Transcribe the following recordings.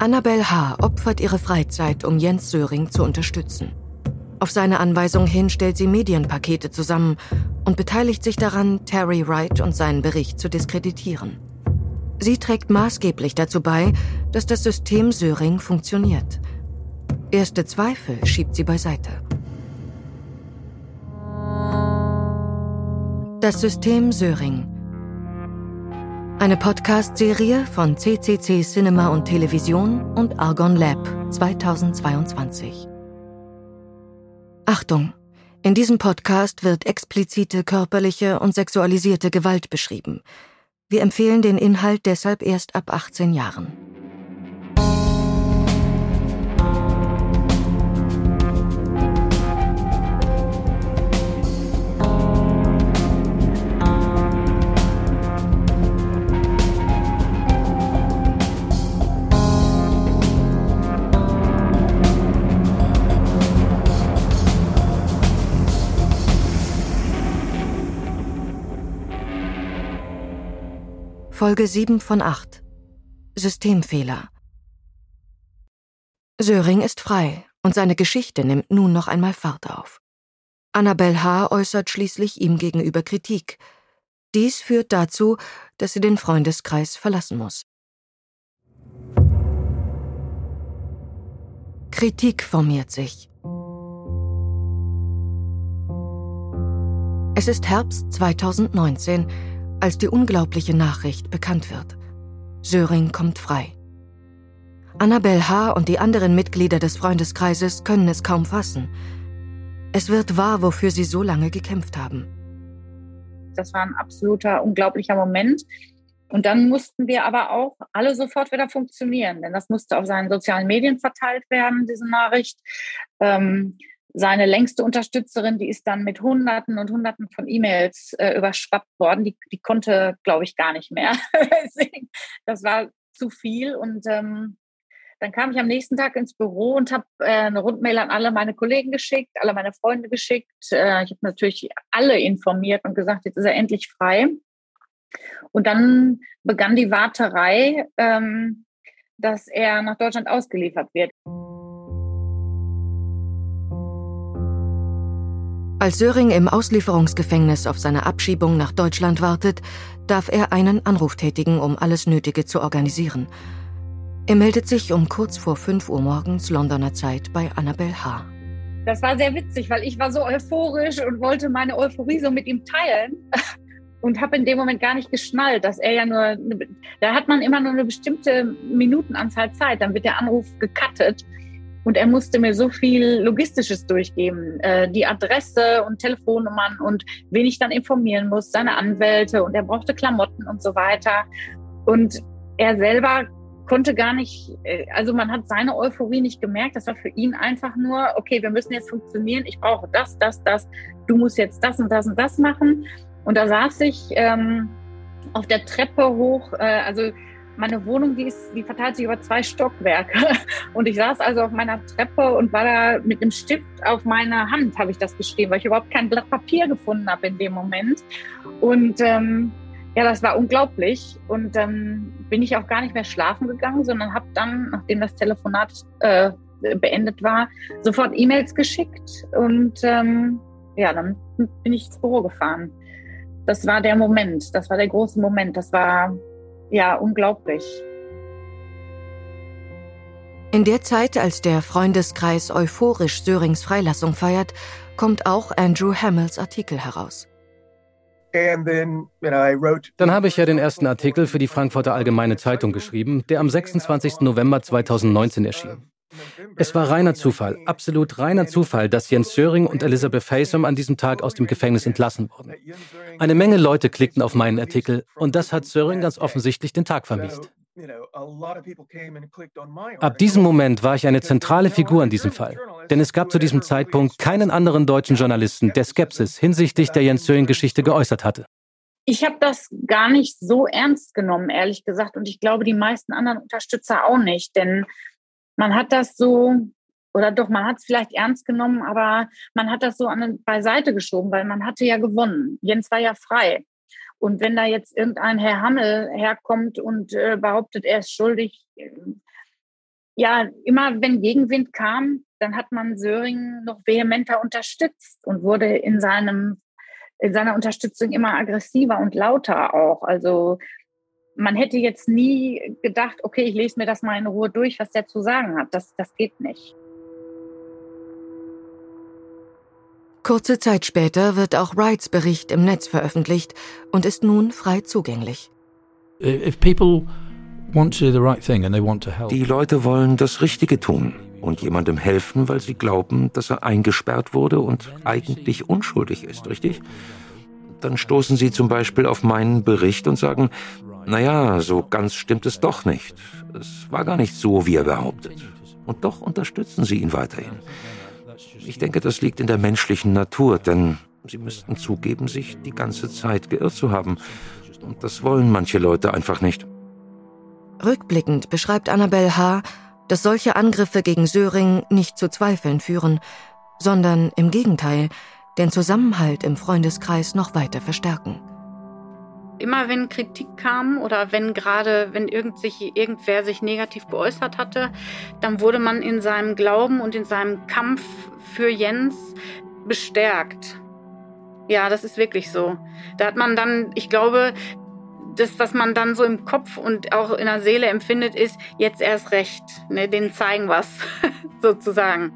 Annabel H. opfert ihre Freizeit, um Jens Söring zu unterstützen. Auf seine Anweisung hin stellt sie Medienpakete zusammen und beteiligt sich daran, Terry Wright und seinen Bericht zu diskreditieren. Sie trägt maßgeblich dazu bei, dass das System Söring funktioniert. Erste Zweifel schiebt sie beiseite. Das System Söring. Eine Podcast-Serie von CCC Cinema und Television und Argon Lab 2022. Achtung! In diesem Podcast wird explizite körperliche und sexualisierte Gewalt beschrieben. Wir empfehlen den Inhalt deshalb erst ab 18 Jahren. Folge 7 von 8. Systemfehler. Söring ist frei und seine Geschichte nimmt nun noch einmal Fahrt auf. Annabel H. äußert schließlich ihm gegenüber Kritik. Dies führt dazu, dass sie den Freundeskreis verlassen muss. Kritik formiert sich. Es ist Herbst 2019 als die unglaubliche Nachricht bekannt wird. Söring kommt frei. Annabel H. und die anderen Mitglieder des Freundeskreises können es kaum fassen. Es wird wahr, wofür sie so lange gekämpft haben. Das war ein absoluter, unglaublicher Moment. Und dann mussten wir aber auch alle sofort wieder funktionieren, denn das musste auf seinen sozialen Medien verteilt werden, diese Nachricht. Ähm, seine längste Unterstützerin, die ist dann mit Hunderten und Hunderten von E-Mails äh, überschwappt worden. Die, die konnte, glaube ich, gar nicht mehr. das war zu viel. Und ähm, dann kam ich am nächsten Tag ins Büro und habe äh, eine Rundmail an alle meine Kollegen geschickt, alle meine Freunde geschickt. Äh, ich habe natürlich alle informiert und gesagt, jetzt ist er endlich frei. Und dann begann die Warterei, ähm, dass er nach Deutschland ausgeliefert wird. Als Söring im Auslieferungsgefängnis auf seine Abschiebung nach Deutschland wartet, darf er einen Anruf tätigen, um alles Nötige zu organisieren. Er meldet sich um kurz vor 5 Uhr morgens Londoner Zeit bei Annabel H. Das war sehr witzig, weil ich war so euphorisch und wollte meine Euphorie so mit ihm teilen und habe in dem Moment gar nicht geschnallt, dass er ja nur, da hat man immer nur eine bestimmte Minutenanzahl Zeit, dann wird der Anruf gecuttet und er musste mir so viel Logistisches durchgeben, äh, die Adresse und Telefonnummern und wen ich dann informieren muss, seine Anwälte und er brauchte Klamotten und so weiter. Und er selber konnte gar nicht, äh, also man hat seine Euphorie nicht gemerkt. Das war für ihn einfach nur, okay, wir müssen jetzt funktionieren. Ich brauche das, das, das. Du musst jetzt das und das und das machen. Und da saß ich ähm, auf der Treppe hoch, äh, also meine Wohnung, die, ist, die verteilt sich über zwei Stockwerke. Und ich saß also auf meiner Treppe und war da mit einem Stift auf meiner Hand, habe ich das geschrieben, weil ich überhaupt kein Blatt Papier gefunden habe in dem Moment. Und ähm, ja, das war unglaublich. Und dann ähm, bin ich auch gar nicht mehr schlafen gegangen, sondern habe dann, nachdem das Telefonat äh, beendet war, sofort E-Mails geschickt. Und ähm, ja, dann bin ich ins Büro gefahren. Das war der Moment, das war der große Moment. Das war ja, unglaublich. In der Zeit, als der Freundeskreis euphorisch Sörings Freilassung feiert, kommt auch Andrew Hamills Artikel heraus. Dann habe ich ja den ersten Artikel für die Frankfurter Allgemeine Zeitung geschrieben, der am 26. November 2019 erschien. Es war reiner Zufall, absolut reiner Zufall, dass Jens Söring und Elizabeth Haysom an diesem Tag aus dem Gefängnis entlassen wurden. Eine Menge Leute klickten auf meinen Artikel und das hat Söring ganz offensichtlich den Tag vermisst. Ab diesem Moment war ich eine zentrale Figur in diesem Fall, denn es gab zu diesem Zeitpunkt keinen anderen deutschen Journalisten, der Skepsis hinsichtlich der Jens Söring-Geschichte geäußert hatte. Ich habe das gar nicht so ernst genommen, ehrlich gesagt, und ich glaube, die meisten anderen Unterstützer auch nicht, denn man hat das so, oder doch, man hat es vielleicht ernst genommen, aber man hat das so an, beiseite geschoben, weil man hatte ja gewonnen. Jens war ja frei. Und wenn da jetzt irgendein Herr Hammel herkommt und äh, behauptet, er ist schuldig, Ja, immer wenn Gegenwind kam, dann hat man Söring noch vehementer unterstützt und wurde in seinem in seiner Unterstützung immer aggressiver und lauter auch. Also man hätte jetzt nie gedacht, okay, ich lese mir das mal in Ruhe durch, was der zu sagen hat. Das, das geht nicht. Kurze Zeit später wird auch Wrights Bericht im Netz veröffentlicht und ist nun frei zugänglich. Die Leute wollen das Richtige tun und jemandem helfen, weil sie glauben, dass er eingesperrt wurde und eigentlich unschuldig ist, richtig? Dann stoßen sie zum Beispiel auf meinen Bericht und sagen, naja, so ganz stimmt es doch nicht. Es war gar nicht so, wie er behauptet. Und doch unterstützen sie ihn weiterhin. Ich denke, das liegt in der menschlichen Natur, denn sie müssten zugeben, sich die ganze Zeit geirrt zu haben. Und das wollen manche Leute einfach nicht. Rückblickend beschreibt Annabelle H., dass solche Angriffe gegen Söring nicht zu Zweifeln führen, sondern im Gegenteil den Zusammenhalt im Freundeskreis noch weiter verstärken. Immer wenn Kritik kam oder wenn gerade, wenn irgend sich, irgendwer sich negativ geäußert hatte, dann wurde man in seinem Glauben und in seinem Kampf für Jens bestärkt. Ja, das ist wirklich so. Da hat man dann, ich glaube, das, was man dann so im Kopf und auch in der Seele empfindet, ist jetzt erst recht. Ne, denen zeigen was, sozusagen.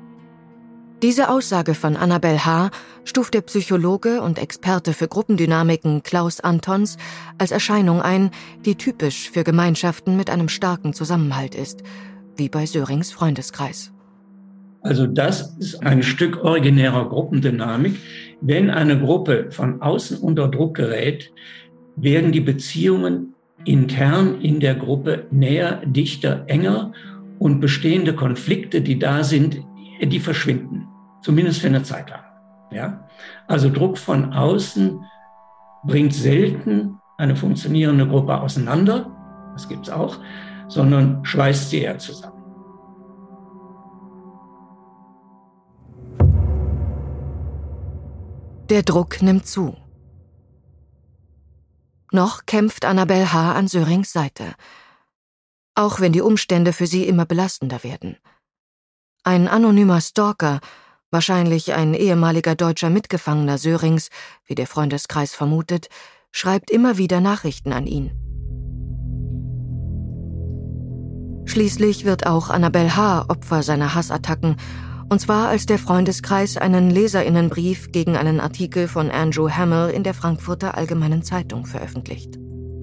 Diese Aussage von Annabel H. stuft der Psychologe und Experte für Gruppendynamiken Klaus Antons als Erscheinung ein, die typisch für Gemeinschaften mit einem starken Zusammenhalt ist, wie bei Sörings Freundeskreis. Also das ist ein Stück originärer Gruppendynamik. Wenn eine Gruppe von außen unter Druck gerät, werden die Beziehungen intern in der Gruppe näher, dichter, enger und bestehende Konflikte, die da sind, die verschwinden. Zumindest für eine Zeit lang. Ja? Also Druck von außen bringt selten eine funktionierende Gruppe auseinander, das gibt es auch, sondern schweißt sie eher zusammen. Der Druck nimmt zu. Noch kämpft Annabel H. an Sörings Seite. Auch wenn die Umstände für sie immer belastender werden. Ein anonymer Stalker, wahrscheinlich ein ehemaliger deutscher Mitgefangener Sörings, wie der Freundeskreis vermutet, schreibt immer wieder Nachrichten an ihn. Schließlich wird auch Annabel H. Opfer seiner Hassattacken, und zwar als der Freundeskreis einen Leserinnenbrief gegen einen Artikel von Andrew Hamill in der Frankfurter Allgemeinen Zeitung veröffentlicht.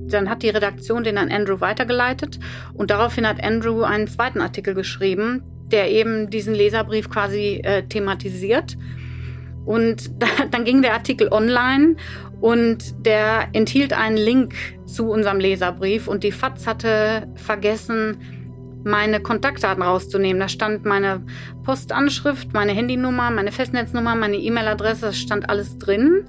Dann hat die Redaktion den an Andrew weitergeleitet und daraufhin hat Andrew einen zweiten Artikel geschrieben, der eben diesen Leserbrief quasi äh, thematisiert. Und da, dann ging der Artikel online und der enthielt einen Link zu unserem Leserbrief und die FAZ hatte vergessen, meine Kontaktdaten rauszunehmen. Da stand meine Postanschrift, meine Handynummer, meine Festnetznummer, meine E-Mail-Adresse, das stand alles drin.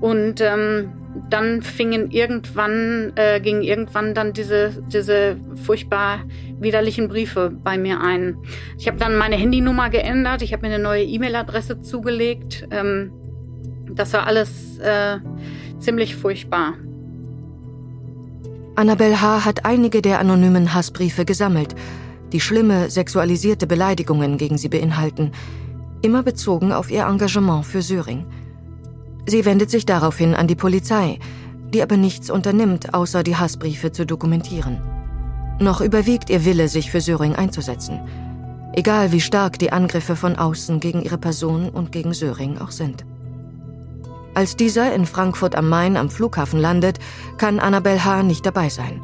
Und ähm, dann fingen irgendwann, äh, gingen irgendwann dann diese, diese furchtbar widerlichen Briefe bei mir ein. Ich habe dann meine Handynummer geändert, ich habe mir eine neue E-Mail-Adresse zugelegt. Ähm, das war alles äh, ziemlich furchtbar. Annabel H. hat einige der anonymen Hassbriefe gesammelt, die schlimme sexualisierte Beleidigungen gegen sie beinhalten, immer bezogen auf ihr Engagement für Syring. Sie wendet sich daraufhin an die Polizei, die aber nichts unternimmt, außer die Hassbriefe zu dokumentieren. Noch überwiegt ihr Wille, sich für Söring einzusetzen, egal wie stark die Angriffe von außen gegen ihre Person und gegen Söring auch sind. Als dieser in Frankfurt am Main am Flughafen landet, kann Annabel H. nicht dabei sein.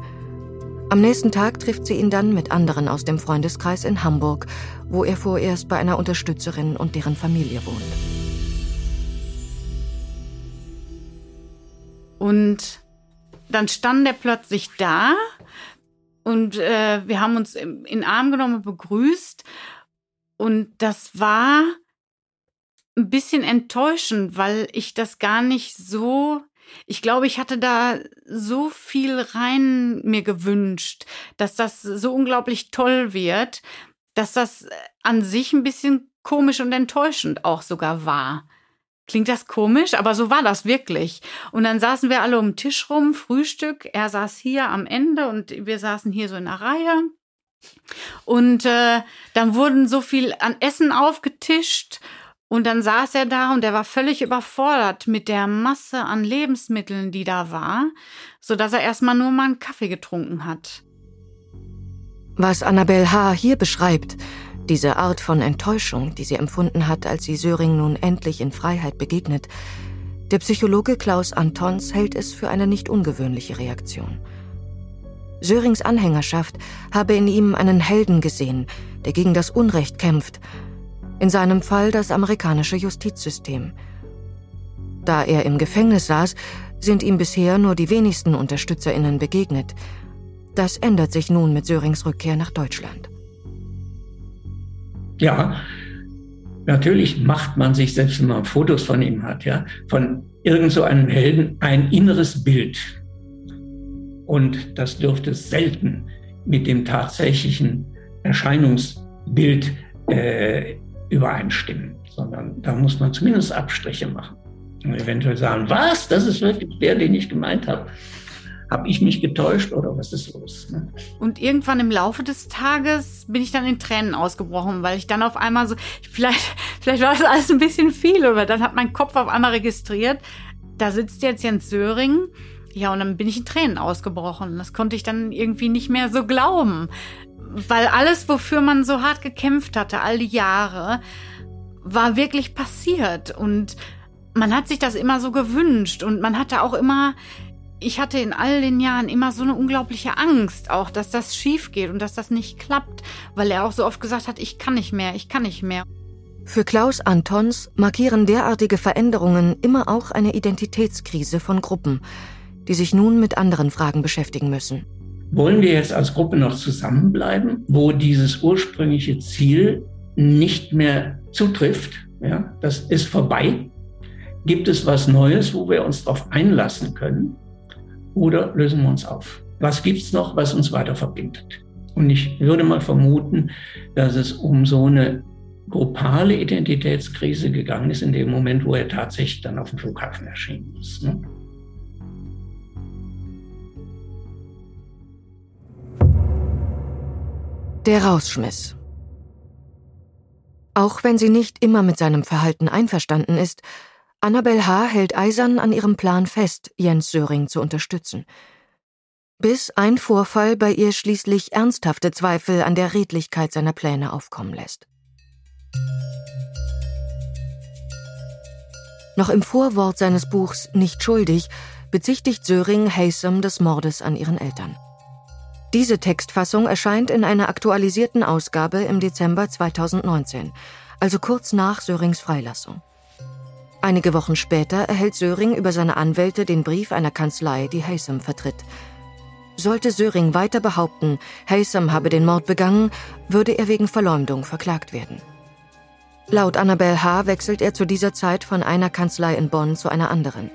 Am nächsten Tag trifft sie ihn dann mit anderen aus dem Freundeskreis in Hamburg, wo er vorerst bei einer Unterstützerin und deren Familie wohnt. Und dann stand er plötzlich da und äh, wir haben uns in den Arm genommen und begrüßt. Und das war ein bisschen enttäuschend, weil ich das gar nicht so, ich glaube, ich hatte da so viel rein mir gewünscht, dass das so unglaublich toll wird, dass das an sich ein bisschen komisch und enttäuschend auch sogar war. Klingt das komisch, aber so war das wirklich. Und dann saßen wir alle um den Tisch rum, Frühstück. Er saß hier am Ende und wir saßen hier so in der Reihe. Und äh, dann wurden so viel an Essen aufgetischt und dann saß er da und er war völlig überfordert mit der Masse an Lebensmitteln, die da war, so dass er erstmal nur mal einen Kaffee getrunken hat. Was Annabelle H. hier beschreibt, diese Art von Enttäuschung, die sie empfunden hat, als sie Söring nun endlich in Freiheit begegnet, der Psychologe Klaus Antons hält es für eine nicht ungewöhnliche Reaktion. Sörings Anhängerschaft habe in ihm einen Helden gesehen, der gegen das Unrecht kämpft, in seinem Fall das amerikanische Justizsystem. Da er im Gefängnis saß, sind ihm bisher nur die wenigsten Unterstützerinnen begegnet. Das ändert sich nun mit Sörings Rückkehr nach Deutschland. Ja, natürlich macht man sich, selbst wenn man Fotos von ihm hat, ja, von irgend so einem Helden ein inneres Bild. Und das dürfte selten mit dem tatsächlichen Erscheinungsbild äh, übereinstimmen, sondern da muss man zumindest Abstriche machen. Und eventuell sagen, was, das ist wirklich der, den ich gemeint habe. Habe ich mich getäuscht oder was ist los? Ne? Und irgendwann im Laufe des Tages bin ich dann in Tränen ausgebrochen, weil ich dann auf einmal so, vielleicht, vielleicht war das alles ein bisschen viel, oder dann hat mein Kopf auf einmal registriert, da sitzt jetzt Jens Söring. Ja, und dann bin ich in Tränen ausgebrochen. Das konnte ich dann irgendwie nicht mehr so glauben. Weil alles, wofür man so hart gekämpft hatte, all die Jahre, war wirklich passiert. Und man hat sich das immer so gewünscht. Und man hatte auch immer ich hatte in all den Jahren immer so eine unglaubliche Angst, auch dass das schief geht und dass das nicht klappt, weil er auch so oft gesagt hat, ich kann nicht mehr, ich kann nicht mehr. Für Klaus Antons markieren derartige Veränderungen immer auch eine Identitätskrise von Gruppen, die sich nun mit anderen Fragen beschäftigen müssen. Wollen wir jetzt als Gruppe noch zusammenbleiben, wo dieses ursprüngliche Ziel nicht mehr zutrifft? Ja, das ist vorbei. Gibt es was Neues, wo wir uns darauf einlassen können? Oder lösen wir uns auf? Was gibt es noch, was uns weiter verbindet? Und ich würde mal vermuten, dass es um so eine gruppale Identitätskrise gegangen ist in dem Moment, wo er tatsächlich dann auf dem Flughafen erschienen ist. Ne? Der Rausschmiss. Auch wenn sie nicht immer mit seinem Verhalten einverstanden ist, Annabel H. hält eisern an ihrem Plan fest, Jens Söring zu unterstützen. Bis ein Vorfall bei ihr schließlich ernsthafte Zweifel an der Redlichkeit seiner Pläne aufkommen lässt. Noch im Vorwort seines Buchs Nicht schuldig bezichtigt Söring Haysom des Mordes an ihren Eltern. Diese Textfassung erscheint in einer aktualisierten Ausgabe im Dezember 2019, also kurz nach Sörings Freilassung. Einige Wochen später erhält Söring über seine Anwälte den Brief einer Kanzlei, die Haysom vertritt. Sollte Söring weiter behaupten, Haysom habe den Mord begangen, würde er wegen Verleumdung verklagt werden. Laut Annabel H. wechselt er zu dieser Zeit von einer Kanzlei in Bonn zu einer anderen.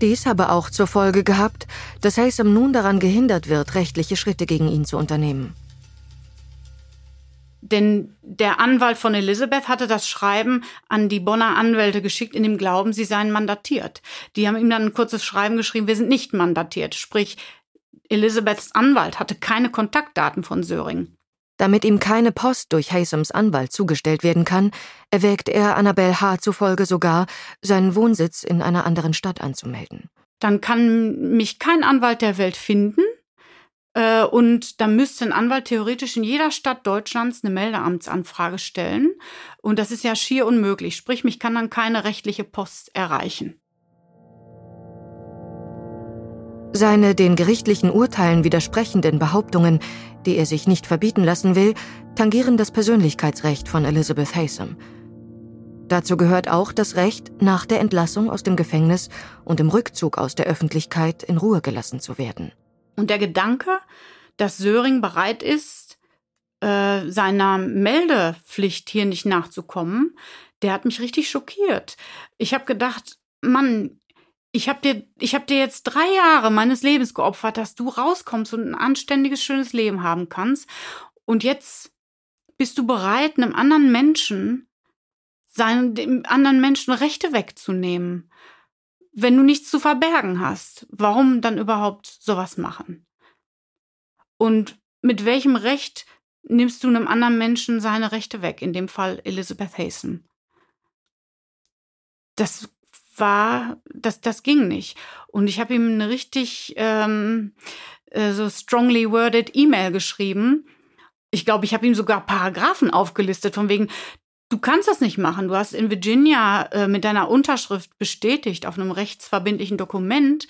Dies habe auch zur Folge gehabt, dass Haysom nun daran gehindert wird, rechtliche Schritte gegen ihn zu unternehmen. Denn der Anwalt von Elizabeth hatte das Schreiben an die Bonner Anwälte geschickt, in dem Glauben, sie seien mandatiert. Die haben ihm dann ein kurzes Schreiben geschrieben, wir sind nicht mandatiert. Sprich, Elizabeths Anwalt hatte keine Kontaktdaten von Söring. Damit ihm keine Post durch Haysoms Anwalt zugestellt werden kann, erwägt er Annabel H. zufolge sogar, seinen Wohnsitz in einer anderen Stadt anzumelden. Dann kann mich kein Anwalt der Welt finden und da müsste ein Anwalt theoretisch in jeder Stadt Deutschlands eine Meldeamtsanfrage stellen. Und das ist ja schier unmöglich. Sprich, mich kann dann keine rechtliche Post erreichen. Seine den gerichtlichen Urteilen widersprechenden Behauptungen, die er sich nicht verbieten lassen will, tangieren das Persönlichkeitsrecht von Elizabeth Haysom. Dazu gehört auch das Recht, nach der Entlassung aus dem Gefängnis und dem Rückzug aus der Öffentlichkeit in Ruhe gelassen zu werden. Und der Gedanke, dass Söring bereit ist, äh, seiner Meldepflicht hier nicht nachzukommen, der hat mich richtig schockiert. Ich habe gedacht, Mann, ich habe dir, ich habe dir jetzt drei Jahre meines Lebens geopfert, dass du rauskommst und ein anständiges, schönes Leben haben kannst. Und jetzt bist du bereit, einem anderen Menschen, seinen, dem anderen Menschen Rechte wegzunehmen wenn du nichts zu verbergen hast, warum dann überhaupt sowas machen? Und mit welchem Recht nimmst du einem anderen Menschen seine Rechte weg, in dem Fall Elizabeth Hasten. Das war, das, das ging nicht. Und ich habe ihm eine richtig ähm, äh, so strongly worded E-Mail geschrieben. Ich glaube, ich habe ihm sogar Paragraphen aufgelistet, von wegen, du kannst das nicht machen. Du hast in Virginia äh, mit deiner Unterschrift bestätigt auf einem rechtsverbindlichen Dokument,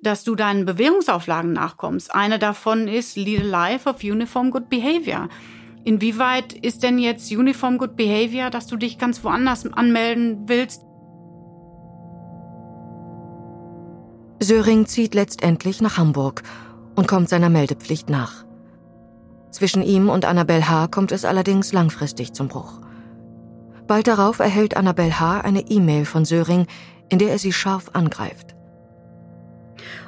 dass du deinen Bewährungsauflagen nachkommst. Eine davon ist Lead a Life of Uniform Good Behavior. Inwieweit ist denn jetzt Uniform Good Behavior, dass du dich ganz woanders anmelden willst? Söring zieht letztendlich nach Hamburg und kommt seiner Meldepflicht nach. Zwischen ihm und Annabel H. kommt es allerdings langfristig zum Bruch. Bald darauf erhält Annabel H. eine E-Mail von Söring, in der er sie scharf angreift.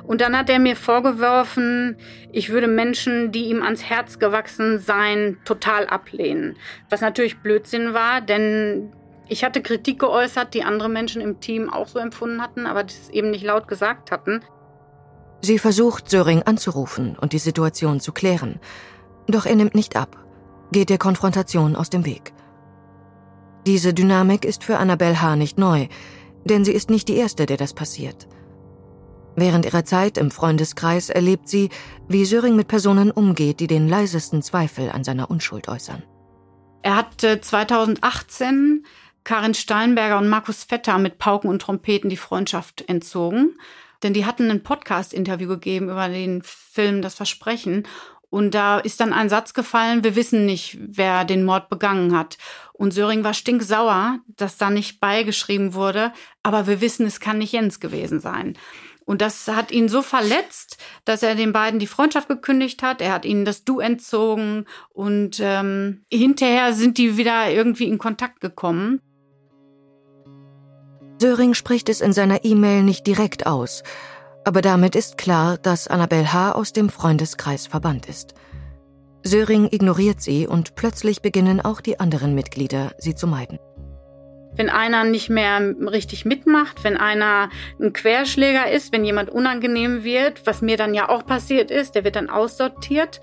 Und dann hat er mir vorgeworfen, ich würde Menschen, die ihm ans Herz gewachsen seien, total ablehnen. Was natürlich Blödsinn war, denn ich hatte Kritik geäußert, die andere Menschen im Team auch so empfunden hatten, aber das eben nicht laut gesagt hatten. Sie versucht, Söring anzurufen und die Situation zu klären. Doch er nimmt nicht ab, geht der Konfrontation aus dem Weg. Diese Dynamik ist für Annabelle H. nicht neu, denn sie ist nicht die Erste, der das passiert. Während ihrer Zeit im Freundeskreis erlebt sie, wie Söring mit Personen umgeht, die den leisesten Zweifel an seiner Unschuld äußern. Er hat 2018 Karin Steinberger und Markus Vetter mit Pauken und Trompeten die Freundschaft entzogen. Denn die hatten ein Podcast-Interview gegeben über den Film Das Versprechen. Und da ist dann ein Satz gefallen, wir wissen nicht, wer den Mord begangen hat. Und Söring war stinksauer, dass da nicht beigeschrieben wurde, aber wir wissen, es kann nicht Jens gewesen sein. Und das hat ihn so verletzt, dass er den beiden die Freundschaft gekündigt hat. Er hat ihnen das Du entzogen und ähm, hinterher sind die wieder irgendwie in Kontakt gekommen. Söring spricht es in seiner E-Mail nicht direkt aus, aber damit ist klar, dass Annabel H. aus dem Freundeskreis verbannt ist. Söring ignoriert sie und plötzlich beginnen auch die anderen Mitglieder, sie zu meiden. Wenn einer nicht mehr richtig mitmacht, wenn einer ein Querschläger ist, wenn jemand unangenehm wird, was mir dann ja auch passiert ist, der wird dann aussortiert.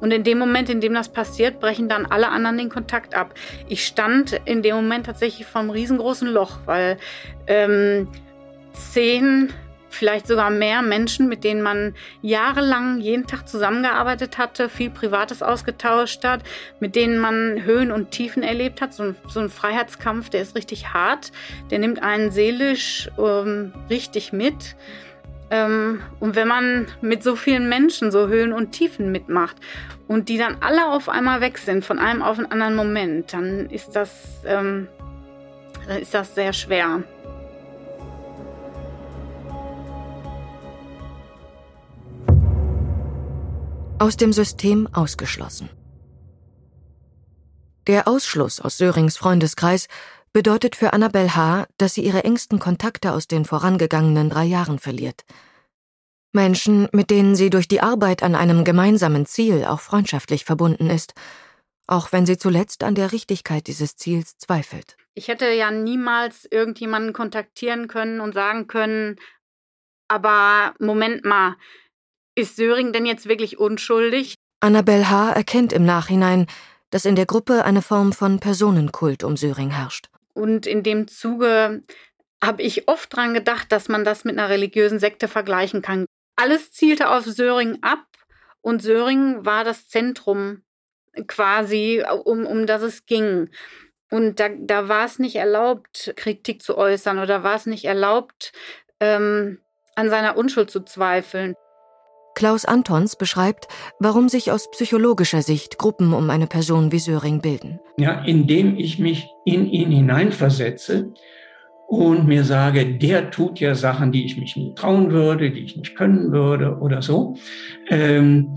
Und in dem Moment, in dem das passiert, brechen dann alle anderen den Kontakt ab. Ich stand in dem Moment tatsächlich vor einem riesengroßen Loch, weil ähm, zehn vielleicht sogar mehr Menschen, mit denen man jahrelang jeden Tag zusammengearbeitet hatte, viel Privates ausgetauscht hat, mit denen man Höhen und Tiefen erlebt hat. So ein, so ein Freiheitskampf, der ist richtig hart, der nimmt einen seelisch ähm, richtig mit. Ähm, und wenn man mit so vielen Menschen so Höhen und Tiefen mitmacht und die dann alle auf einmal weg sind von einem auf einen anderen Moment, dann ist das, ähm, dann ist das sehr schwer. Aus dem System ausgeschlossen. Der Ausschluss aus Sörings Freundeskreis bedeutet für Annabel H., dass sie ihre engsten Kontakte aus den vorangegangenen drei Jahren verliert. Menschen, mit denen sie durch die Arbeit an einem gemeinsamen Ziel auch freundschaftlich verbunden ist, auch wenn sie zuletzt an der Richtigkeit dieses Ziels zweifelt. Ich hätte ja niemals irgendjemanden kontaktieren können und sagen können, aber Moment mal, ist Söring denn jetzt wirklich unschuldig? Annabel H. erkennt im Nachhinein, dass in der Gruppe eine Form von Personenkult um Söring herrscht. Und in dem Zuge habe ich oft dran gedacht, dass man das mit einer religiösen Sekte vergleichen kann. Alles zielte auf Söring ab und Söring war das Zentrum quasi, um, um das es ging. Und da, da war es nicht erlaubt, Kritik zu äußern oder war es nicht erlaubt, ähm, an seiner Unschuld zu zweifeln. Klaus Antons beschreibt, warum sich aus psychologischer Sicht Gruppen um eine Person wie Söring bilden. Ja, indem ich mich in ihn hineinversetze und mir sage, der tut ja Sachen, die ich mich nie trauen würde, die ich nicht können würde oder so, ähm,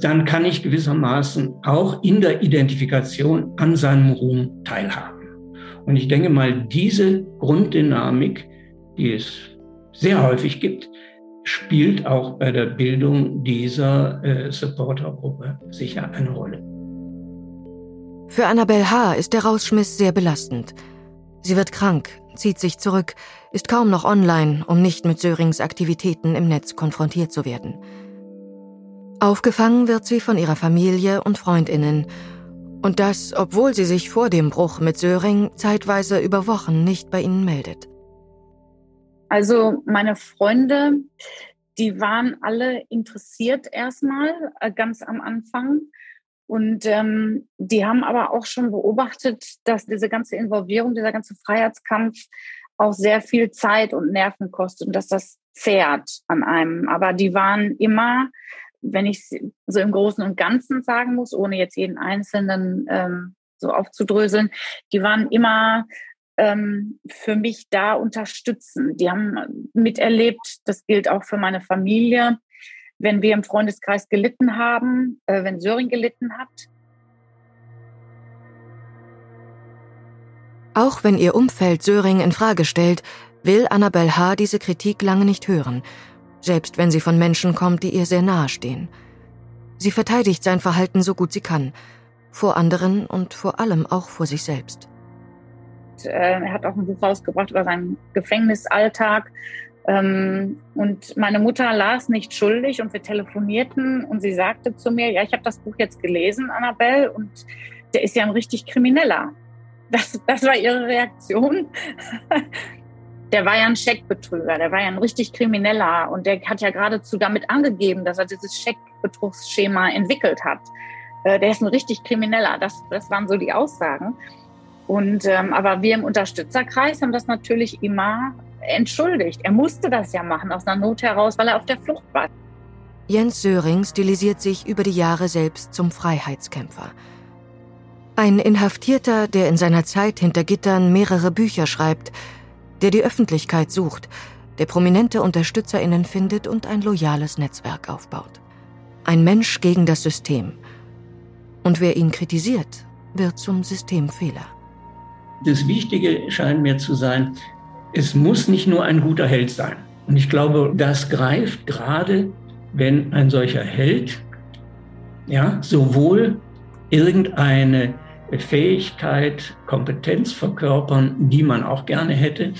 dann kann ich gewissermaßen auch in der Identifikation an seinem Ruhm teilhaben. Und ich denke mal, diese Grunddynamik, die es sehr häufig gibt, spielt auch bei der Bildung dieser äh, Supportergruppe sicher eine Rolle. Für Annabelle H. ist der Rausschmiss sehr belastend. Sie wird krank, zieht sich zurück, ist kaum noch online, um nicht mit Sörings Aktivitäten im Netz konfrontiert zu werden. Aufgefangen wird sie von ihrer Familie und Freundinnen. Und das, obwohl sie sich vor dem Bruch mit Söring zeitweise über Wochen nicht bei ihnen meldet. Also meine Freunde, die waren alle interessiert erstmal, äh, ganz am Anfang. Und ähm, die haben aber auch schon beobachtet, dass diese ganze Involvierung, dieser ganze Freiheitskampf auch sehr viel Zeit und Nerven kostet und dass das zehrt an einem. Aber die waren immer, wenn ich so im Großen und Ganzen sagen muss, ohne jetzt jeden Einzelnen ähm, so aufzudröseln, die waren immer ähm, für mich da unterstützen. Die haben miterlebt, das gilt auch für meine Familie, wenn wir im Freundeskreis gelitten haben, äh, wenn Söring gelitten hat. Auch wenn ihr Umfeld Söring in Frage stellt, will Annabel H. diese Kritik lange nicht hören, selbst wenn sie von Menschen kommt, die ihr sehr nahe stehen. Sie verteidigt sein Verhalten so gut sie kann, vor anderen und vor allem auch vor sich selbst. Äh, er hat auch ein Buch rausgebracht über seinen Gefängnisalltag. Ähm, und meine Mutter las nicht schuldig und wir telefonierten und sie sagte zu mir, ja, ich habe das Buch jetzt gelesen, Annabelle, und der ist ja ein richtig Krimineller. Das, das war ihre Reaktion. der war ja ein Scheckbetrüger, der war ja ein richtig Krimineller und der hat ja geradezu damit angegeben, dass er dieses Scheckbetrugsschema entwickelt hat. Äh, der ist ein richtig Krimineller. Das, das waren so die Aussagen. Und ähm, aber wir im Unterstützerkreis haben das natürlich immer entschuldigt. Er musste das ja machen aus einer Not heraus, weil er auf der Flucht war. Jens Söring stilisiert sich über die Jahre selbst zum Freiheitskämpfer. Ein Inhaftierter, der in seiner Zeit hinter Gittern mehrere Bücher schreibt, der die Öffentlichkeit sucht, der prominente UnterstützerInnen findet und ein loyales Netzwerk aufbaut. Ein Mensch gegen das System. Und wer ihn kritisiert, wird zum Systemfehler. Das Wichtige scheint mir zu sein, es muss nicht nur ein guter Held sein. Und ich glaube, das greift gerade, wenn ein solcher Held ja, sowohl irgendeine Fähigkeit, Kompetenz verkörpern, die man auch gerne hätte,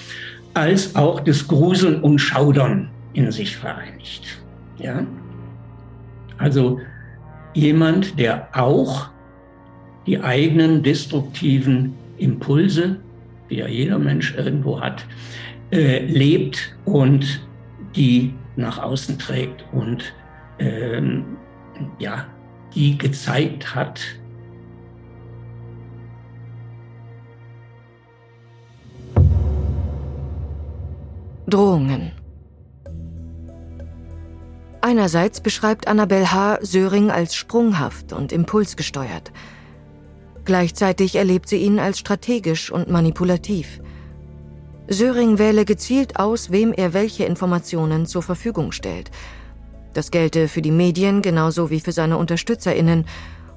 als auch das Gruseln und Schaudern in sich vereinigt. Ja? Also jemand, der auch die eigenen destruktiven Impulse, die ja jeder Mensch irgendwo hat, äh, lebt und die nach außen trägt und ähm, ja, die gezeigt hat, Drohungen. Einerseits beschreibt Annabel H. Söring als sprunghaft und impulsgesteuert. Gleichzeitig erlebt sie ihn als strategisch und manipulativ. Söring wähle gezielt aus, wem er welche Informationen zur Verfügung stellt. Das gelte für die Medien genauso wie für seine UnterstützerInnen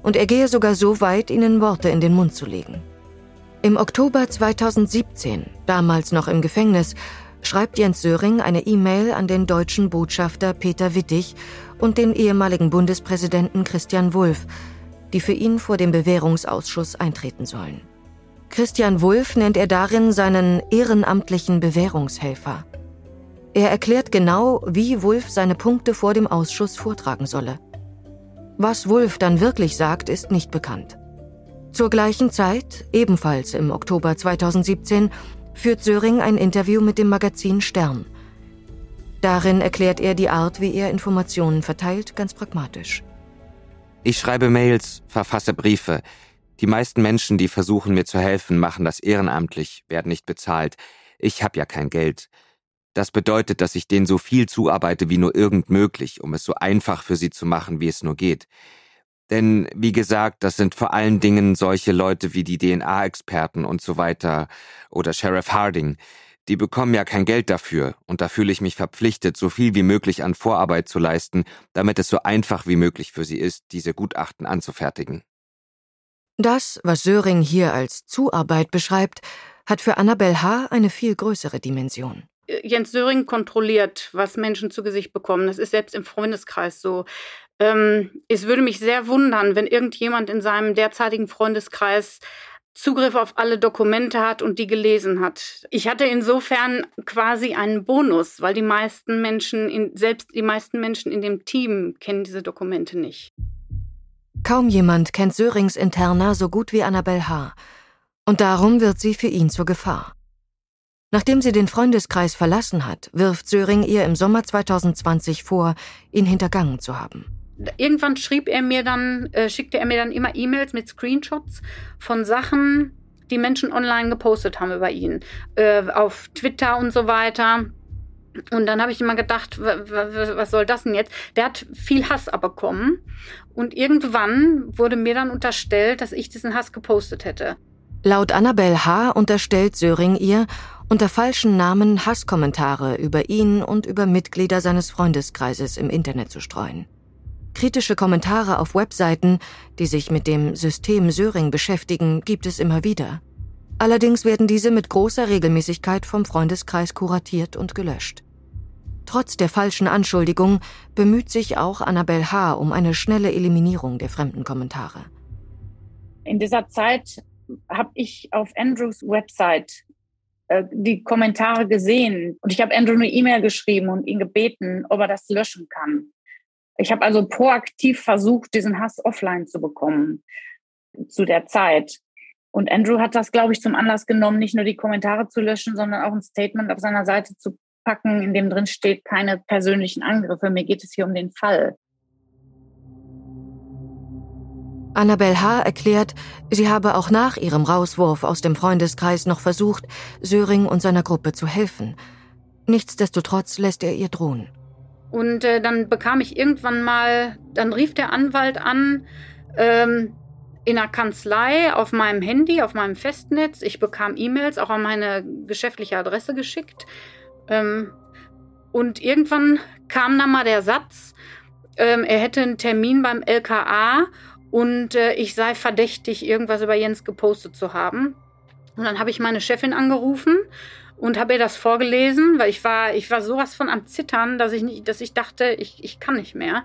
und er gehe sogar so weit, ihnen Worte in den Mund zu legen. Im Oktober 2017, damals noch im Gefängnis, schreibt Jens Söring eine E-Mail an den deutschen Botschafter Peter Wittig und den ehemaligen Bundespräsidenten Christian Wulff, die für ihn vor dem Bewährungsausschuss eintreten sollen. Christian Wulff nennt er darin seinen ehrenamtlichen Bewährungshelfer. Er erklärt genau, wie Wulff seine Punkte vor dem Ausschuss vortragen solle. Was Wulff dann wirklich sagt, ist nicht bekannt. Zur gleichen Zeit, ebenfalls im Oktober 2017, führt Söring ein Interview mit dem Magazin Stern. Darin erklärt er die Art, wie er Informationen verteilt, ganz pragmatisch. Ich schreibe Mails, verfasse Briefe. Die meisten Menschen, die versuchen mir zu helfen, machen das ehrenamtlich, werden nicht bezahlt. Ich habe ja kein Geld. Das bedeutet, dass ich denen so viel zuarbeite wie nur irgend möglich, um es so einfach für sie zu machen, wie es nur geht. Denn, wie gesagt, das sind vor allen Dingen solche Leute wie die DNA-Experten und so weiter oder Sheriff Harding. Die bekommen ja kein Geld dafür, und da fühle ich mich verpflichtet, so viel wie möglich an Vorarbeit zu leisten, damit es so einfach wie möglich für sie ist, diese Gutachten anzufertigen. Das, was Söring hier als Zuarbeit beschreibt, hat für Annabel H. eine viel größere Dimension. Jens Söring kontrolliert, was Menschen zu Gesicht bekommen. Das ist selbst im Freundeskreis so. Ähm, es würde mich sehr wundern, wenn irgendjemand in seinem derzeitigen Freundeskreis Zugriff auf alle Dokumente hat und die gelesen hat. Ich hatte insofern quasi einen Bonus, weil die meisten Menschen, in, selbst die meisten Menschen in dem Team kennen diese Dokumente nicht. Kaum jemand kennt Sörings Interna so gut wie Annabelle H. Und darum wird sie für ihn zur Gefahr. Nachdem sie den Freundeskreis verlassen hat, wirft Söring ihr im Sommer 2020 vor, ihn hintergangen zu haben. Irgendwann schrieb er mir dann, äh, schickte er mir dann immer E-Mails mit Screenshots von Sachen, die Menschen online gepostet haben über ihn, äh, auf Twitter und so weiter. Und dann habe ich immer gedacht, was soll das denn jetzt? Der hat viel Hass abbekommen. Und irgendwann wurde mir dann unterstellt, dass ich diesen Hass gepostet hätte. Laut Annabelle H. unterstellt Söring ihr, unter falschen Namen Hasskommentare über ihn und über Mitglieder seines Freundeskreises im Internet zu streuen. Kritische Kommentare auf Webseiten, die sich mit dem System Söring beschäftigen, gibt es immer wieder. Allerdings werden diese mit großer Regelmäßigkeit vom Freundeskreis kuratiert und gelöscht. Trotz der falschen Anschuldigung bemüht sich auch Annabelle H. um eine schnelle Eliminierung der fremden Kommentare. In dieser Zeit habe ich auf Andrews Website äh, die Kommentare gesehen und ich habe Andrew eine E-Mail geschrieben und ihn gebeten, ob er das löschen kann. Ich habe also proaktiv versucht, diesen Hass offline zu bekommen zu der Zeit. Und Andrew hat das, glaube ich, zum Anlass genommen, nicht nur die Kommentare zu löschen, sondern auch ein Statement auf seiner Seite zu packen, in dem drin steht, keine persönlichen Angriffe. Mir geht es hier um den Fall. Annabelle H. erklärt, sie habe auch nach ihrem Rauswurf aus dem Freundeskreis noch versucht, Söring und seiner Gruppe zu helfen. Nichtsdestotrotz lässt er ihr drohen. Und äh, dann bekam ich irgendwann mal, dann rief der Anwalt an, ähm, in der Kanzlei auf meinem Handy, auf meinem Festnetz. Ich bekam E-Mails auch an meine geschäftliche Adresse geschickt. Ähm, und irgendwann kam dann mal der Satz, ähm, er hätte einen Termin beim LKA und äh, ich sei verdächtig, irgendwas über Jens gepostet zu haben. Und dann habe ich meine Chefin angerufen und habe ihr das vorgelesen, weil ich war, ich war sowas von am Zittern, dass ich nicht, dass ich dachte, ich, ich kann nicht mehr.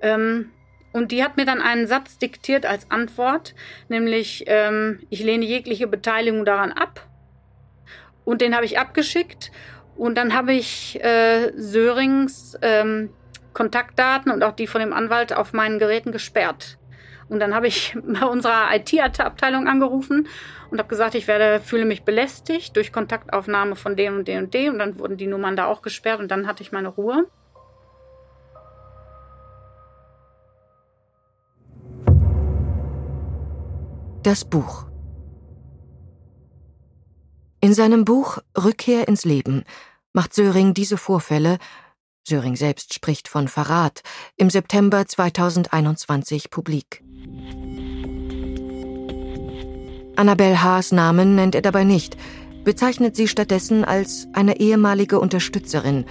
Ähm, und die hat mir dann einen Satz diktiert als Antwort, nämlich ähm, ich lehne jegliche Beteiligung daran ab. Und den habe ich abgeschickt. Und dann habe ich äh, Sörings ähm, Kontaktdaten und auch die von dem Anwalt auf meinen Geräten gesperrt. Und dann habe ich bei unserer IT-Abteilung angerufen und habe gesagt, ich werde, fühle mich belästigt durch Kontaktaufnahme von dem und dem und dem. Und dann wurden die Nummern da auch gesperrt und dann hatte ich meine Ruhe. Das Buch. In seinem Buch Rückkehr ins Leben macht Söring diese Vorfälle Söring selbst spricht von Verrat, im September 2021 publik. Annabelle Haas Namen nennt er dabei nicht, bezeichnet sie stattdessen als eine ehemalige Unterstützerin,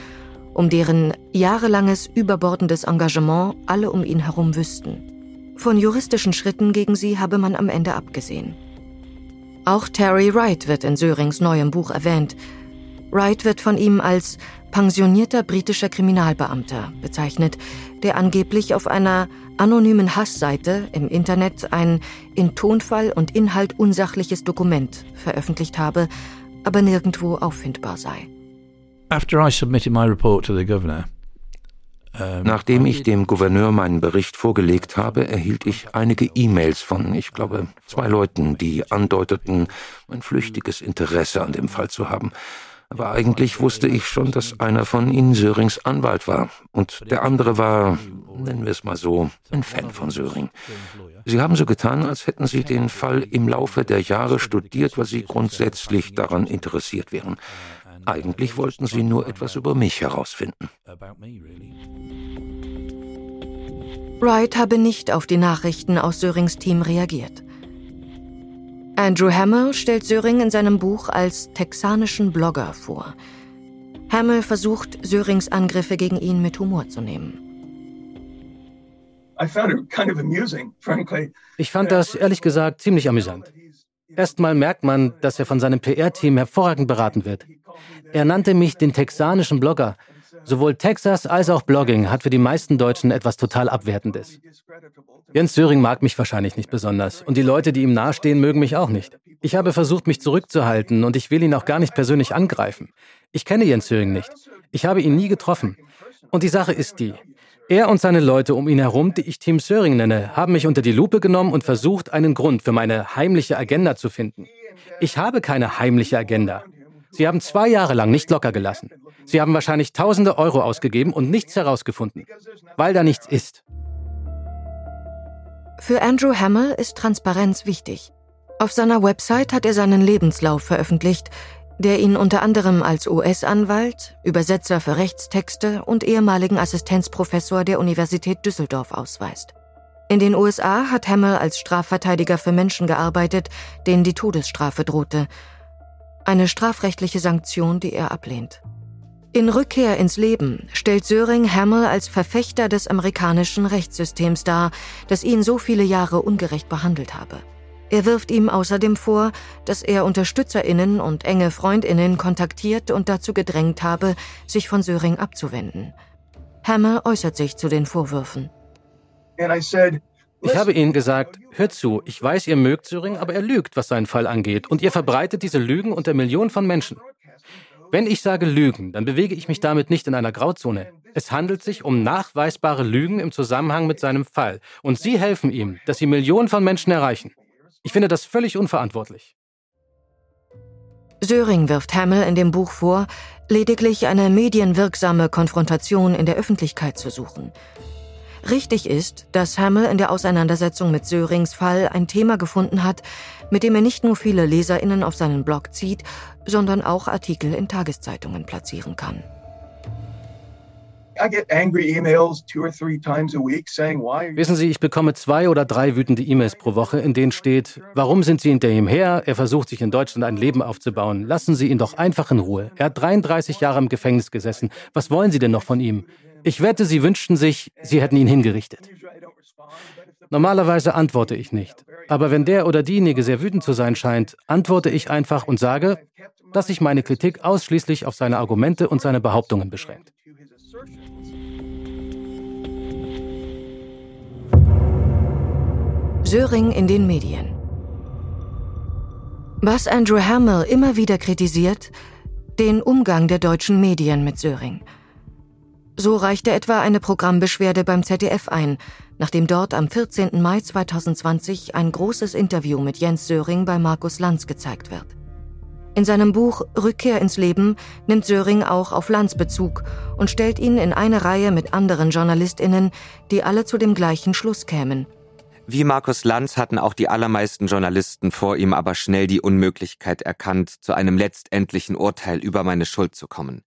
um deren jahrelanges überbordendes Engagement alle um ihn herum wüssten. Von juristischen Schritten gegen sie habe man am Ende abgesehen. Auch Terry Wright wird in Sörings neuem Buch erwähnt. Wright wird von ihm als pensionierter britischer Kriminalbeamter bezeichnet, der angeblich auf einer anonymen Hassseite im Internet ein in Tonfall und Inhalt unsachliches Dokument veröffentlicht habe, aber nirgendwo auffindbar sei. Nachdem ich dem Gouverneur meinen Bericht vorgelegt habe, erhielt ich einige E-Mails von, ich glaube, zwei Leuten, die andeuteten, ein flüchtiges Interesse an dem Fall zu haben. Aber eigentlich wusste ich schon, dass einer von ihnen Sörings Anwalt war. Und der andere war, nennen wir es mal so, ein Fan von Söring. Sie haben so getan, als hätten sie den Fall im Laufe der Jahre studiert, weil sie grundsätzlich daran interessiert wären. Eigentlich wollten sie nur etwas über mich herausfinden. Wright habe nicht auf die Nachrichten aus Sörings Team reagiert. Andrew Hamill stellt Söring in seinem Buch als texanischen Blogger vor. Hamill versucht, Sörings Angriffe gegen ihn mit Humor zu nehmen. Ich fand das ehrlich gesagt ziemlich amüsant. Erstmal merkt man, dass er von seinem PR-Team hervorragend beraten wird. Er nannte mich den texanischen Blogger. Sowohl Texas als auch Blogging hat für die meisten Deutschen etwas total Abwertendes. Jens Söring mag mich wahrscheinlich nicht besonders und die Leute, die ihm nahestehen, mögen mich auch nicht. Ich habe versucht, mich zurückzuhalten und ich will ihn auch gar nicht persönlich angreifen. Ich kenne Jens Söring nicht. Ich habe ihn nie getroffen. Und die Sache ist die, er und seine Leute um ihn herum, die ich Team Söring nenne, haben mich unter die Lupe genommen und versucht, einen Grund für meine heimliche Agenda zu finden. Ich habe keine heimliche Agenda. Sie haben zwei Jahre lang nicht locker gelassen. Sie haben wahrscheinlich tausende Euro ausgegeben und nichts herausgefunden, weil da nichts ist. Für Andrew Hamill ist Transparenz wichtig. Auf seiner Website hat er seinen Lebenslauf veröffentlicht, der ihn unter anderem als US-Anwalt, Übersetzer für Rechtstexte und ehemaligen Assistenzprofessor der Universität Düsseldorf ausweist. In den USA hat Hamill als Strafverteidiger für Menschen gearbeitet, denen die Todesstrafe drohte. Eine strafrechtliche Sanktion, die er ablehnt. In Rückkehr ins Leben stellt Söring Hamill als Verfechter des amerikanischen Rechtssystems dar, das ihn so viele Jahre ungerecht behandelt habe. Er wirft ihm außerdem vor, dass er Unterstützerinnen und enge Freundinnen kontaktiert und dazu gedrängt habe, sich von Söring abzuwenden. Hammer äußert sich zu den Vorwürfen. Ich habe Ihnen gesagt, hört zu, ich weiß, ihr mögt Söring, aber er lügt, was seinen Fall angeht, und ihr verbreitet diese Lügen unter Millionen von Menschen. Wenn ich sage Lügen, dann bewege ich mich damit nicht in einer Grauzone. Es handelt sich um nachweisbare Lügen im Zusammenhang mit seinem Fall, und Sie helfen ihm, dass Sie Millionen von Menschen erreichen. Ich finde das völlig unverantwortlich. Söring wirft Hamill in dem Buch vor, lediglich eine medienwirksame Konfrontation in der Öffentlichkeit zu suchen. Richtig ist, dass Hamill in der Auseinandersetzung mit Sörings Fall ein Thema gefunden hat, mit dem er nicht nur viele Leserinnen auf seinen Blog zieht, sondern auch Artikel in Tageszeitungen platzieren kann. Wissen Sie, ich bekomme zwei oder drei wütende E-Mails pro Woche, in denen steht, warum sind Sie hinter ihm her? Er versucht sich in Deutschland ein Leben aufzubauen. Lassen Sie ihn doch einfach in Ruhe. Er hat 33 Jahre im Gefängnis gesessen. Was wollen Sie denn noch von ihm? Ich wette, Sie wünschten sich, Sie hätten ihn hingerichtet. Normalerweise antworte ich nicht. Aber wenn der oder diejenige sehr wütend zu sein scheint, antworte ich einfach und sage, dass sich meine Kritik ausschließlich auf seine Argumente und seine Behauptungen beschränkt. Söring in den Medien. Was Andrew Hamill immer wieder kritisiert, den Umgang der deutschen Medien mit Söring. So reichte etwa eine Programmbeschwerde beim ZDF ein, nachdem dort am 14. Mai 2020 ein großes Interview mit Jens Söring bei Markus Lanz gezeigt wird. In seinem Buch Rückkehr ins Leben nimmt Söring auch auf Lanz Bezug und stellt ihn in eine Reihe mit anderen JournalistInnen, die alle zu dem gleichen Schluss kämen – wie Markus Lanz hatten auch die allermeisten Journalisten vor ihm aber schnell die Unmöglichkeit erkannt, zu einem letztendlichen Urteil über meine Schuld zu kommen.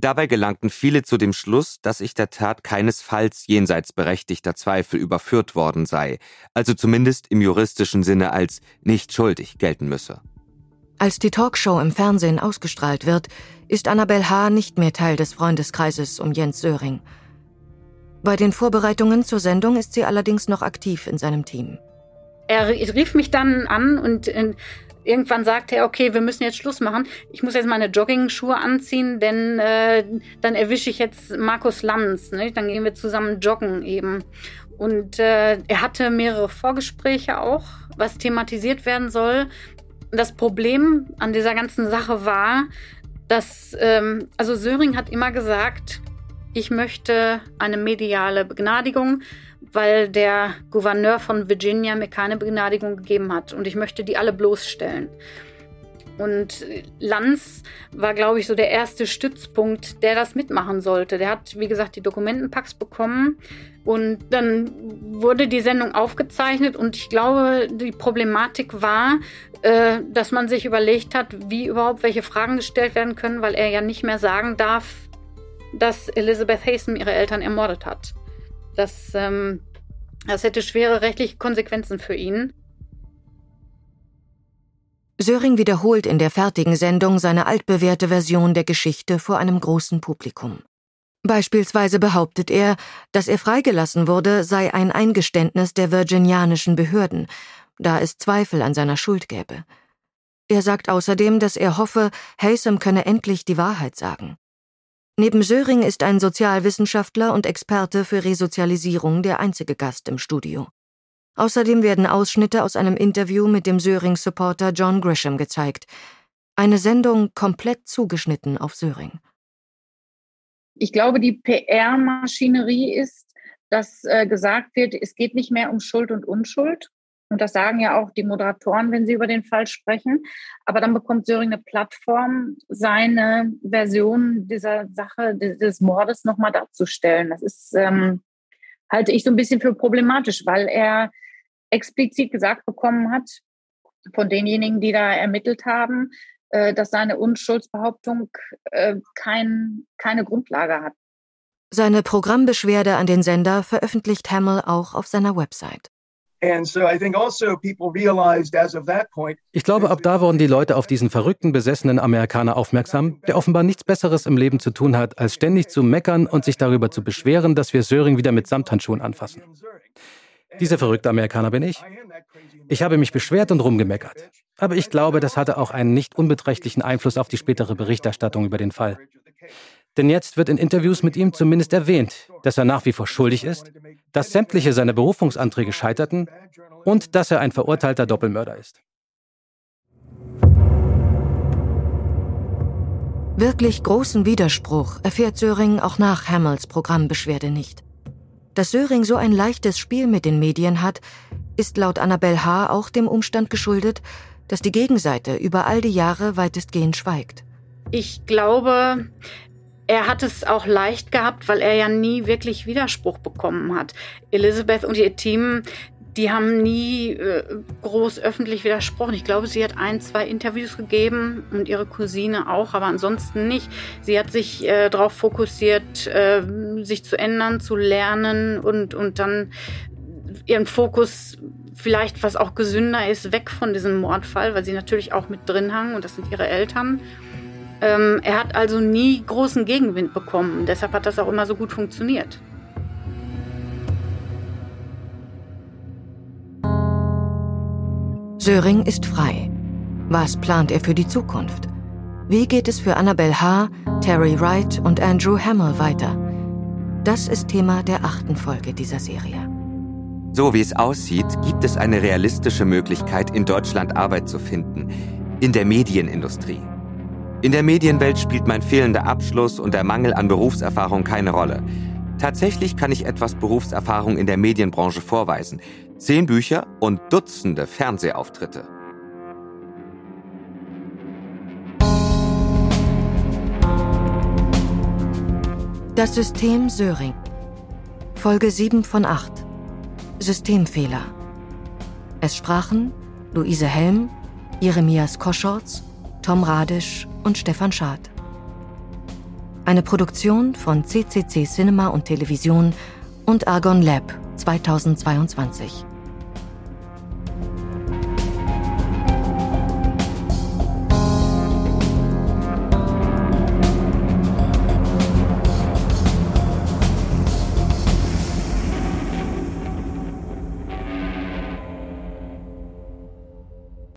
Dabei gelangten viele zu dem Schluss, dass ich der Tat keinesfalls jenseits berechtigter Zweifel überführt worden sei, also zumindest im juristischen Sinne als nicht schuldig gelten müsse. Als die Talkshow im Fernsehen ausgestrahlt wird, ist Annabel H. nicht mehr Teil des Freundeskreises um Jens Söring. Bei den Vorbereitungen zur Sendung ist sie allerdings noch aktiv in seinem Team. Er rief mich dann an und äh, irgendwann sagte er, okay, wir müssen jetzt Schluss machen. Ich muss jetzt meine Jogging-Schuhe anziehen, denn äh, dann erwische ich jetzt Markus Lanz. Ne? Dann gehen wir zusammen joggen eben. Und äh, er hatte mehrere Vorgespräche auch, was thematisiert werden soll. Das Problem an dieser ganzen Sache war, dass, ähm, also Söring hat immer gesagt, ich möchte eine mediale Begnadigung, weil der Gouverneur von Virginia mir keine Begnadigung gegeben hat und ich möchte die alle bloßstellen. Und Lanz war, glaube ich, so der erste Stützpunkt, der das mitmachen sollte. Der hat, wie gesagt, die Dokumentenpacks bekommen und dann wurde die Sendung aufgezeichnet und ich glaube, die Problematik war, äh, dass man sich überlegt hat, wie überhaupt welche Fragen gestellt werden können, weil er ja nicht mehr sagen darf, dass Elizabeth Hasem ihre Eltern ermordet hat. Das, ähm, das hätte schwere rechtliche Konsequenzen für ihn. Söring wiederholt in der fertigen Sendung seine altbewährte Version der Geschichte vor einem großen Publikum. Beispielsweise behauptet er, dass er freigelassen wurde, sei ein Eingeständnis der virginianischen Behörden, da es Zweifel an seiner Schuld gäbe. Er sagt außerdem, dass er hoffe, Hasem könne endlich die Wahrheit sagen. Neben Söring ist ein Sozialwissenschaftler und Experte für Resozialisierung der einzige Gast im Studio. Außerdem werden Ausschnitte aus einem Interview mit dem Söring-Supporter John Grisham gezeigt. Eine Sendung komplett zugeschnitten auf Söring. Ich glaube, die PR-Maschinerie ist, dass äh, gesagt wird, es geht nicht mehr um Schuld und Unschuld, und das sagen ja auch die Moderatoren, wenn sie über den Fall sprechen. Aber dann bekommt Söring eine Plattform, seine Version dieser Sache, des Mordes nochmal darzustellen. Das ist, ähm, halte ich so ein bisschen für problematisch, weil er explizit gesagt bekommen hat von denjenigen, die da ermittelt haben, äh, dass seine Unschuldsbehauptung äh, kein, keine Grundlage hat. Seine Programmbeschwerde an den Sender veröffentlicht Hamill auch auf seiner Website. Also ich glaube, ab da wurden die Leute auf diesen verrückten, besessenen Amerikaner aufmerksam, der offenbar nichts Besseres im Leben zu tun hat, als ständig zu meckern und sich darüber zu beschweren, dass wir Söring wieder mit Samthandschuhen anfassen. Dieser verrückte Amerikaner bin ich. Ich habe mich beschwert und rumgemeckert. Aber ich glaube, das hatte auch einen nicht unbeträchtlichen Einfluss auf die spätere Berichterstattung über den Fall. Denn jetzt wird in Interviews mit ihm zumindest erwähnt, dass er nach wie vor schuldig ist, dass sämtliche seiner Berufungsanträge scheiterten und dass er ein verurteilter Doppelmörder ist. Wirklich großen Widerspruch erfährt Söring auch nach Hamels Programmbeschwerde nicht. Dass Söring so ein leichtes Spiel mit den Medien hat, ist laut Annabel H. auch dem Umstand geschuldet, dass die Gegenseite über all die Jahre weitestgehend schweigt. Ich glaube, er hat es auch leicht gehabt, weil er ja nie wirklich Widerspruch bekommen hat. Elizabeth und ihr Team, die haben nie äh, groß öffentlich widersprochen. Ich glaube, sie hat ein, zwei Interviews gegeben und ihre Cousine auch, aber ansonsten nicht. Sie hat sich äh, darauf fokussiert, äh, sich zu ändern, zu lernen und, und dann ihren Fokus vielleicht, was auch gesünder ist, weg von diesem Mordfall, weil sie natürlich auch mit drin hangen und das sind ihre Eltern. Ähm, er hat also nie großen Gegenwind bekommen. Deshalb hat das auch immer so gut funktioniert. Söring ist frei. Was plant er für die Zukunft? Wie geht es für Annabelle H., Terry Wright und Andrew Hamill weiter? Das ist Thema der achten Folge dieser Serie. So wie es aussieht, gibt es eine realistische Möglichkeit, in Deutschland Arbeit zu finden. In der Medienindustrie. In der Medienwelt spielt mein fehlender Abschluss und der Mangel an Berufserfahrung keine Rolle. Tatsächlich kann ich etwas Berufserfahrung in der Medienbranche vorweisen. Zehn Bücher und Dutzende Fernsehauftritte. Das System Söring. Folge 7 von 8. Systemfehler. Es sprachen Luise Helm, Jeremias Koschorz, Tom Radisch und Stefan Schad. Eine Produktion von CCC Cinema und Television und Argon Lab 2022.